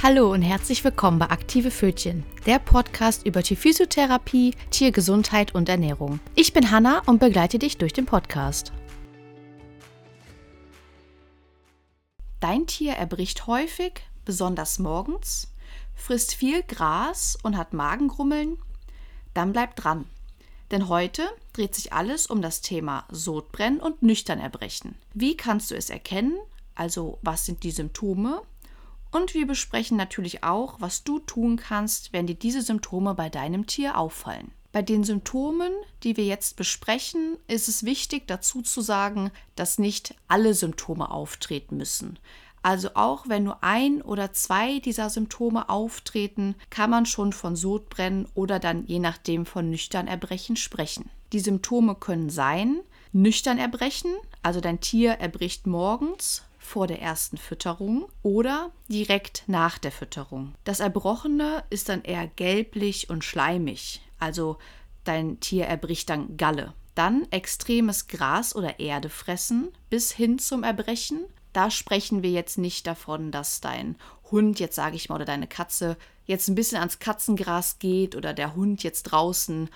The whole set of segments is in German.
Hallo und herzlich willkommen bei Aktive Fötchen, der Podcast über Tierphysiotherapie, Tiergesundheit und Ernährung. Ich bin Hanna und begleite dich durch den Podcast. Dein Tier erbricht häufig, besonders morgens, frisst viel Gras und hat Magengrummeln? Dann bleib dran. Denn heute dreht sich alles um das Thema Sodbrennen und Nüchternerbrechen. Wie kannst du es erkennen? Also was sind die Symptome und wir besprechen natürlich auch, was du tun kannst, wenn dir diese Symptome bei deinem Tier auffallen. Bei den Symptomen, die wir jetzt besprechen, ist es wichtig dazu zu sagen, dass nicht alle Symptome auftreten müssen. Also auch wenn nur ein oder zwei dieser Symptome auftreten, kann man schon von Sodbrennen oder dann je nachdem von Nüchternerbrechen sprechen. Die Symptome können sein Nüchternerbrechen, also dein Tier erbricht morgens, vor der ersten Fütterung oder direkt nach der Fütterung. Das Erbrochene ist dann eher gelblich und schleimig, also dein Tier erbricht dann Galle. Dann extremes Gras oder Erde fressen bis hin zum Erbrechen. Da sprechen wir jetzt nicht davon, dass dein Hund jetzt, sage ich mal, oder deine Katze jetzt ein bisschen ans Katzengras geht oder der Hund jetzt draußen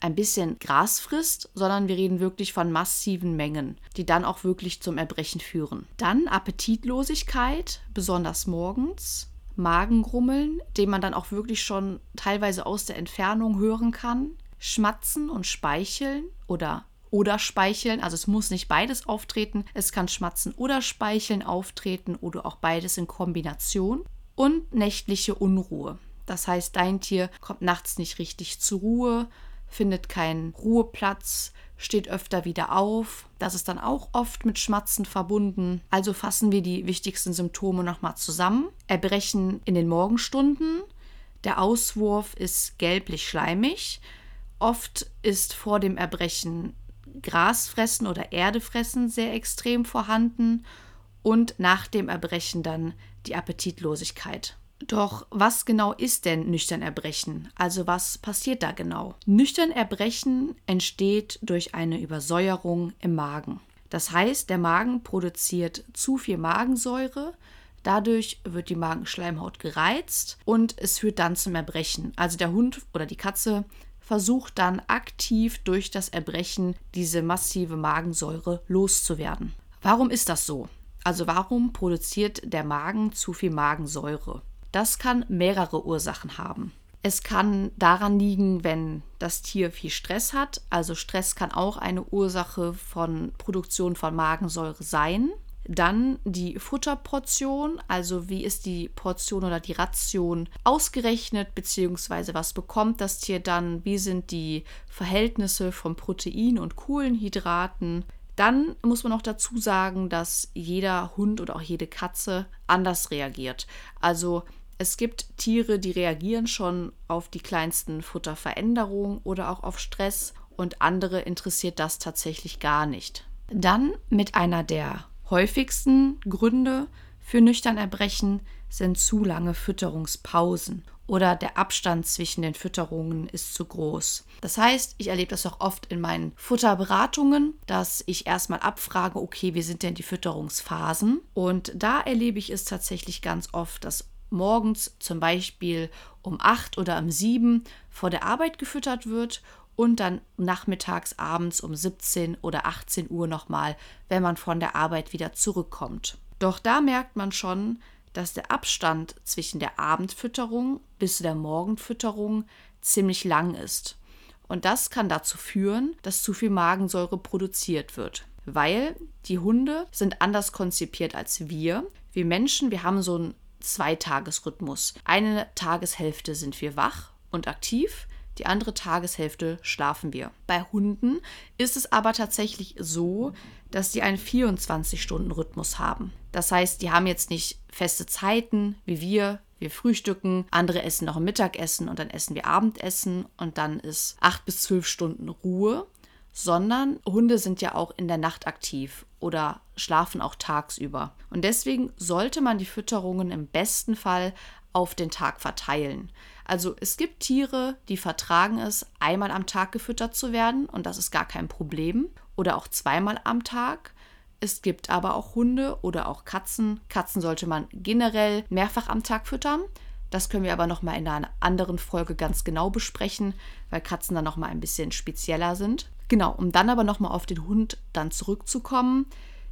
ein bisschen Gras frisst, sondern wir reden wirklich von massiven Mengen, die dann auch wirklich zum Erbrechen führen. Dann Appetitlosigkeit, besonders morgens. Magengrummeln, den man dann auch wirklich schon teilweise aus der Entfernung hören kann. Schmatzen und Speicheln oder oder Speicheln, also es muss nicht beides auftreten, es kann Schmatzen oder Speicheln auftreten oder auch beides in Kombination. Und nächtliche Unruhe. Das heißt, dein Tier kommt nachts nicht richtig zur Ruhe, findet keinen Ruheplatz, steht öfter wieder auf. Das ist dann auch oft mit Schmatzen verbunden. Also fassen wir die wichtigsten Symptome nochmal zusammen. Erbrechen in den Morgenstunden. Der Auswurf ist gelblich-schleimig. Oft ist vor dem Erbrechen Grasfressen oder Erdefressen sehr extrem vorhanden und nach dem Erbrechen dann die Appetitlosigkeit. Doch was genau ist denn nüchtern Erbrechen? Also was passiert da genau? Nüchtern Erbrechen entsteht durch eine Übersäuerung im Magen. Das heißt, der Magen produziert zu viel Magensäure, dadurch wird die Magenschleimhaut gereizt und es führt dann zum Erbrechen. Also der Hund oder die Katze versucht dann aktiv durch das Erbrechen diese massive Magensäure loszuwerden. Warum ist das so? Also warum produziert der Magen zu viel Magensäure? Das kann mehrere Ursachen haben. Es kann daran liegen, wenn das Tier viel Stress hat. Also Stress kann auch eine Ursache von Produktion von Magensäure sein. Dann die Futterportion, also wie ist die Portion oder die Ration ausgerechnet, beziehungsweise was bekommt das Tier dann, wie sind die Verhältnisse von Protein und Kohlenhydraten. Dann muss man noch dazu sagen, dass jeder Hund oder auch jede Katze anders reagiert. Also es gibt Tiere, die reagieren schon auf die kleinsten Futterveränderungen oder auch auf Stress und andere interessiert das tatsächlich gar nicht. Dann mit einer der häufigsten Gründe für Nüchternerbrechen sind zu lange Fütterungspausen oder der Abstand zwischen den Fütterungen ist zu groß. Das heißt, ich erlebe das auch oft in meinen Futterberatungen, dass ich erstmal abfrage, okay, wie sind denn die Fütterungsphasen? Und da erlebe ich es tatsächlich ganz oft, dass morgens zum Beispiel um 8 oder um 7 vor der Arbeit gefüttert wird und dann nachmittags, abends um 17 oder 18 Uhr nochmal, wenn man von der Arbeit wieder zurückkommt. Doch da merkt man schon, dass der Abstand zwischen der Abendfütterung bis der Morgenfütterung ziemlich lang ist. Und das kann dazu führen, dass zu viel Magensäure produziert wird. Weil die Hunde sind anders konzipiert als wir. Wir Menschen, wir haben so ein Zweitagesrhythmus. Eine Tageshälfte sind wir wach und aktiv, die andere Tageshälfte schlafen wir. Bei Hunden ist es aber tatsächlich so, dass die einen 24-Stunden-Rhythmus haben. Das heißt, die haben jetzt nicht feste Zeiten wie wir. Wir frühstücken, andere essen noch ein Mittagessen und dann essen wir Abendessen und dann ist acht bis zwölf Stunden Ruhe, sondern Hunde sind ja auch in der Nacht aktiv oder schlafen auch tagsüber. Und deswegen sollte man die Fütterungen im besten Fall auf den Tag verteilen. Also es gibt Tiere, die vertragen es, einmal am Tag gefüttert zu werden und das ist gar kein Problem. Oder auch zweimal am Tag. Es gibt aber auch Hunde oder auch Katzen. Katzen sollte man generell mehrfach am Tag füttern. Das können wir aber noch mal in einer anderen Folge ganz genau besprechen, weil Katzen dann noch mal ein bisschen spezieller sind. Genau, um dann aber noch mal auf den Hund dann zurückzukommen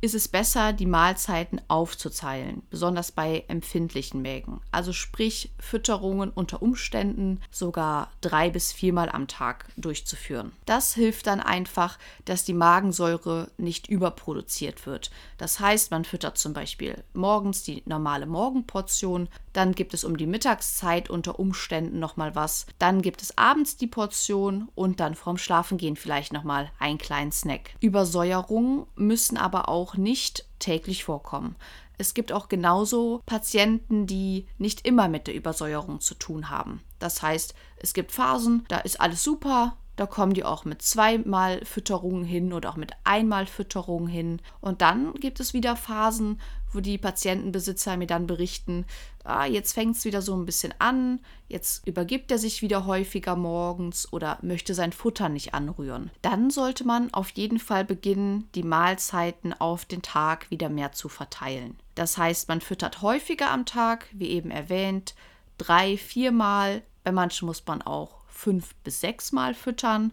ist es besser, die Mahlzeiten aufzuteilen, besonders bei empfindlichen Mägen. Also sprich Fütterungen unter Umständen sogar drei bis viermal am Tag durchzuführen. Das hilft dann einfach, dass die Magensäure nicht überproduziert wird. Das heißt, man füttert zum Beispiel morgens die normale Morgenportion, dann gibt es um die Mittagszeit unter Umständen nochmal was, dann gibt es abends die Portion und dann vorm Schlafengehen vielleicht nochmal einen kleinen Snack. Übersäuerungen müssen aber auch nicht täglich vorkommen. Es gibt auch genauso Patienten, die nicht immer mit der Übersäuerung zu tun haben. Das heißt, es gibt Phasen, da ist alles super, da kommen die auch mit zweimal Fütterungen hin oder auch mit einmal Fütterungen hin. Und dann gibt es wieder Phasen, wo die Patientenbesitzer mir dann berichten, ah, jetzt fängt es wieder so ein bisschen an, jetzt übergibt er sich wieder häufiger morgens oder möchte sein Futter nicht anrühren. Dann sollte man auf jeden Fall beginnen, die Mahlzeiten auf den Tag wieder mehr zu verteilen. Das heißt, man füttert häufiger am Tag, wie eben erwähnt, drei, viermal. Bei manchen muss man auch fünf bis sechs Mal füttern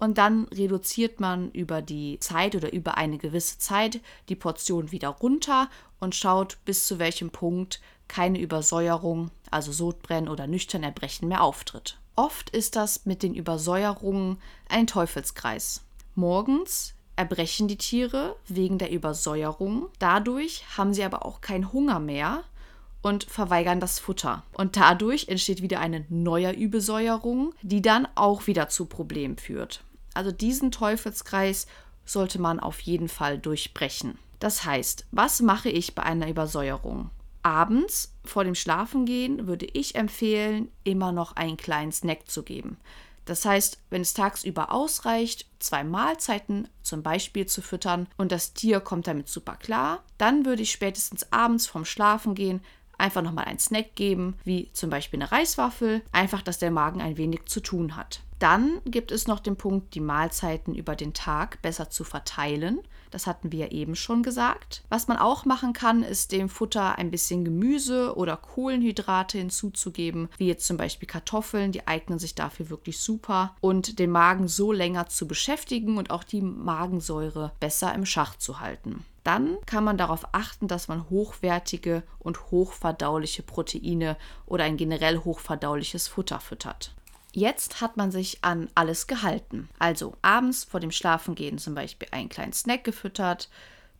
und dann reduziert man über die Zeit oder über eine gewisse Zeit die Portion wieder runter und schaut, bis zu welchem Punkt keine Übersäuerung, also Sodbrennen oder Nüchternerbrechen mehr auftritt. Oft ist das mit den Übersäuerungen ein Teufelskreis. Morgens erbrechen die Tiere wegen der Übersäuerung, dadurch haben sie aber auch keinen Hunger mehr und verweigern das Futter. Und dadurch entsteht wieder eine neue Übersäuerung, die dann auch wieder zu Problemen führt. Also diesen Teufelskreis sollte man auf jeden Fall durchbrechen. Das heißt, was mache ich bei einer Übersäuerung? Abends vor dem Schlafengehen würde ich empfehlen, immer noch einen kleinen Snack zu geben. Das heißt, wenn es tagsüber ausreicht, zwei Mahlzeiten zum Beispiel zu füttern und das Tier kommt damit super klar, dann würde ich spätestens abends vorm Schlafengehen einfach nochmal einen Snack geben, wie zum Beispiel eine Reiswaffel, einfach, dass der Magen ein wenig zu tun hat. Dann gibt es noch den Punkt, die Mahlzeiten über den Tag besser zu verteilen. Das hatten wir eben schon gesagt. Was man auch machen kann, ist dem Futter ein bisschen Gemüse oder Kohlenhydrate hinzuzugeben, wie jetzt zum Beispiel Kartoffeln, die eignen sich dafür wirklich super und den Magen so länger zu beschäftigen und auch die Magensäure besser im Schach zu halten dann kann man darauf achten, dass man hochwertige und hochverdauliche Proteine oder ein generell hochverdauliches Futter füttert. Jetzt hat man sich an alles gehalten. Also abends vor dem Schlafengehen zum Beispiel einen kleinen Snack gefüttert,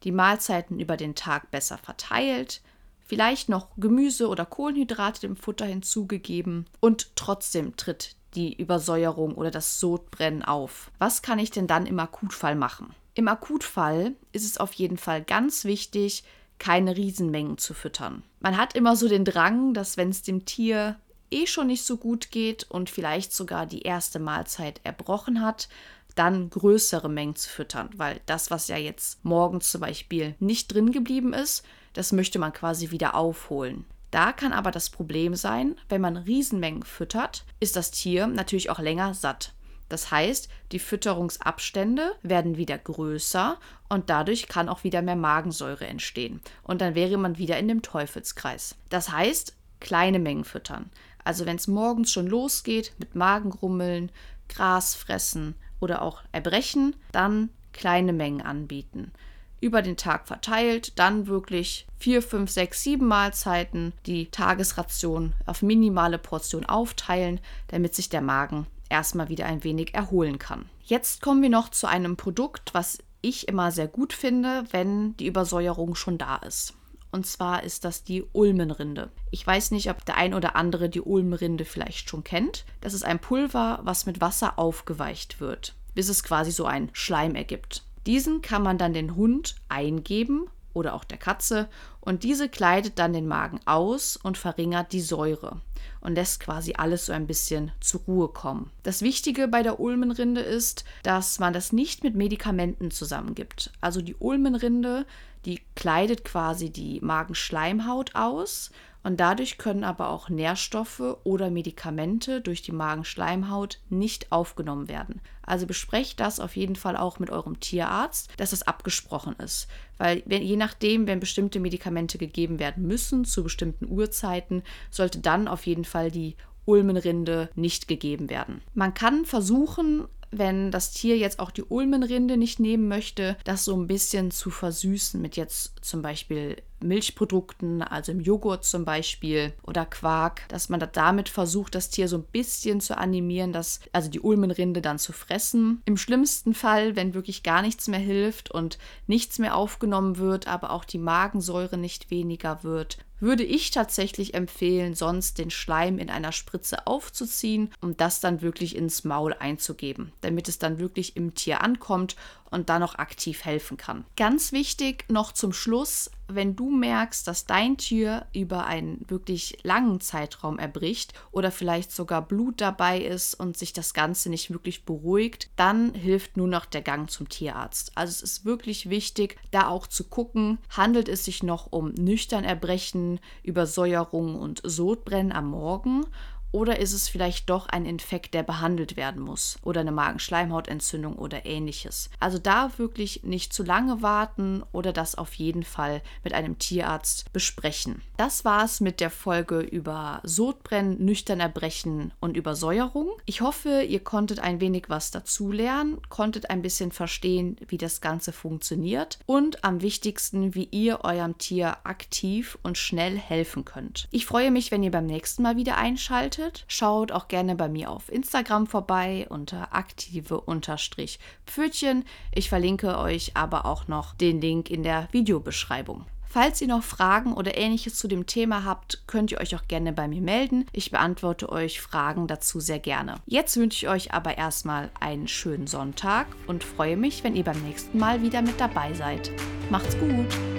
die Mahlzeiten über den Tag besser verteilt, vielleicht noch Gemüse oder Kohlenhydrate dem Futter hinzugegeben und trotzdem tritt die Übersäuerung oder das Sodbrennen auf. Was kann ich denn dann im Akutfall machen? Im Akutfall ist es auf jeden Fall ganz wichtig, keine Riesenmengen zu füttern. Man hat immer so den Drang, dass wenn es dem Tier eh schon nicht so gut geht und vielleicht sogar die erste Mahlzeit erbrochen hat, dann größere Mengen zu füttern, weil das, was ja jetzt morgens zum Beispiel nicht drin geblieben ist, das möchte man quasi wieder aufholen. Da kann aber das Problem sein, wenn man Riesenmengen füttert, ist das Tier natürlich auch länger satt. Das heißt, die Fütterungsabstände werden wieder größer und dadurch kann auch wieder mehr Magensäure entstehen. Und dann wäre man wieder in dem Teufelskreis. Das heißt, kleine Mengen füttern. Also wenn es morgens schon losgeht mit Magengrummeln, Gras fressen oder auch Erbrechen, dann kleine Mengen anbieten. Über den Tag verteilt, dann wirklich vier, fünf, sechs, sieben Mahlzeiten die Tagesration auf minimale Portion aufteilen, damit sich der Magen erstmal wieder ein wenig erholen kann. Jetzt kommen wir noch zu einem Produkt, was ich immer sehr gut finde, wenn die Übersäuerung schon da ist. Und zwar ist das die Ulmenrinde. Ich weiß nicht, ob der ein oder andere die Ulmenrinde vielleicht schon kennt. Das ist ein Pulver, was mit Wasser aufgeweicht wird, bis es quasi so ein Schleim ergibt. Diesen kann man dann den Hund eingeben oder auch der Katze und diese kleidet dann den Magen aus und verringert die Säure. und lässt quasi alles so ein bisschen zur Ruhe kommen. Das Wichtige bei der Ulmenrinde ist, dass man das nicht mit Medikamenten zusammengibt. Also die Ulmenrinde, die kleidet quasi die Magenschleimhaut aus und dadurch können aber auch Nährstoffe oder Medikamente durch die Magenschleimhaut nicht aufgenommen werden. Also besprecht das auf jeden Fall auch mit eurem Tierarzt, dass es abgesprochen ist. Weil wenn, je nachdem, wenn bestimmte Medikamente gegeben werden müssen zu bestimmten Uhrzeiten, sollte dann auf jeden Fall die Ulmenrinde nicht gegeben werden. Man kann versuchen, wenn das Tier jetzt auch die Ulmenrinde nicht nehmen möchte, das so ein bisschen zu versüßen mit jetzt zum Beispiel Milchprodukten, also im Joghurt zum Beispiel oder Quark, dass man damit versucht, das Tier so ein bisschen zu animieren, dass, also die Ulmenrinde dann zu fressen. Im schlimmsten Fall, wenn wirklich gar nichts mehr hilft und nichts mehr aufgenommen wird, aber auch die Magensäure nicht weniger wird, würde ich tatsächlich empfehlen, sonst den Schleim in einer Spritze aufzuziehen und das dann wirklich ins Maul einzugeben, damit es dann wirklich im Tier ankommt und dann noch aktiv helfen kann. Ganz wichtig noch zum Schluss, wenn du merkst, dass dein Tier über einen wirklich langen Zeitraum erbricht oder vielleicht sogar Blut dabei ist und sich das Ganze nicht wirklich beruhigt, dann hilft nur noch der Gang zum Tierarzt. Also es ist wirklich wichtig, da auch zu gucken, handelt es sich noch um nüchtern Erbrechen, Übersäuerung und Sodbrennen am Morgen oder ist es vielleicht doch ein Infekt, der behandelt werden muss oder eine Magenschleimhautentzündung oder ähnliches? Also da wirklich nicht zu lange warten oder das auf jeden Fall mit einem Tierarzt besprechen. Das war es mit der Folge über Sodbrennen, nüchtern erbrechen und Übersäuerung. Ich hoffe, ihr konntet ein wenig was dazulernen, konntet ein bisschen verstehen, wie das Ganze funktioniert und am wichtigsten, wie ihr eurem Tier aktiv und schnell helfen könnt. Ich freue mich, wenn ihr beim nächsten Mal wieder einschaltet solltet, schaut auch gerne bei mir auf Instagram vorbei unter aktive-pfötchen. Ich verlinke euch aber auch noch den Link in der Videobeschreibung. Falls ihr noch Fragen oder ähnliches zu dem Thema habt, könnt ihr euch auch gerne bei mir melden. Ich beantworte euch Fragen dazu sehr gerne. Jetzt wünsche ich euch aber erstmal einen schönen Sonntag und freue mich, wenn ihr beim nächsten Mal wieder mit dabei seid. Macht's gut!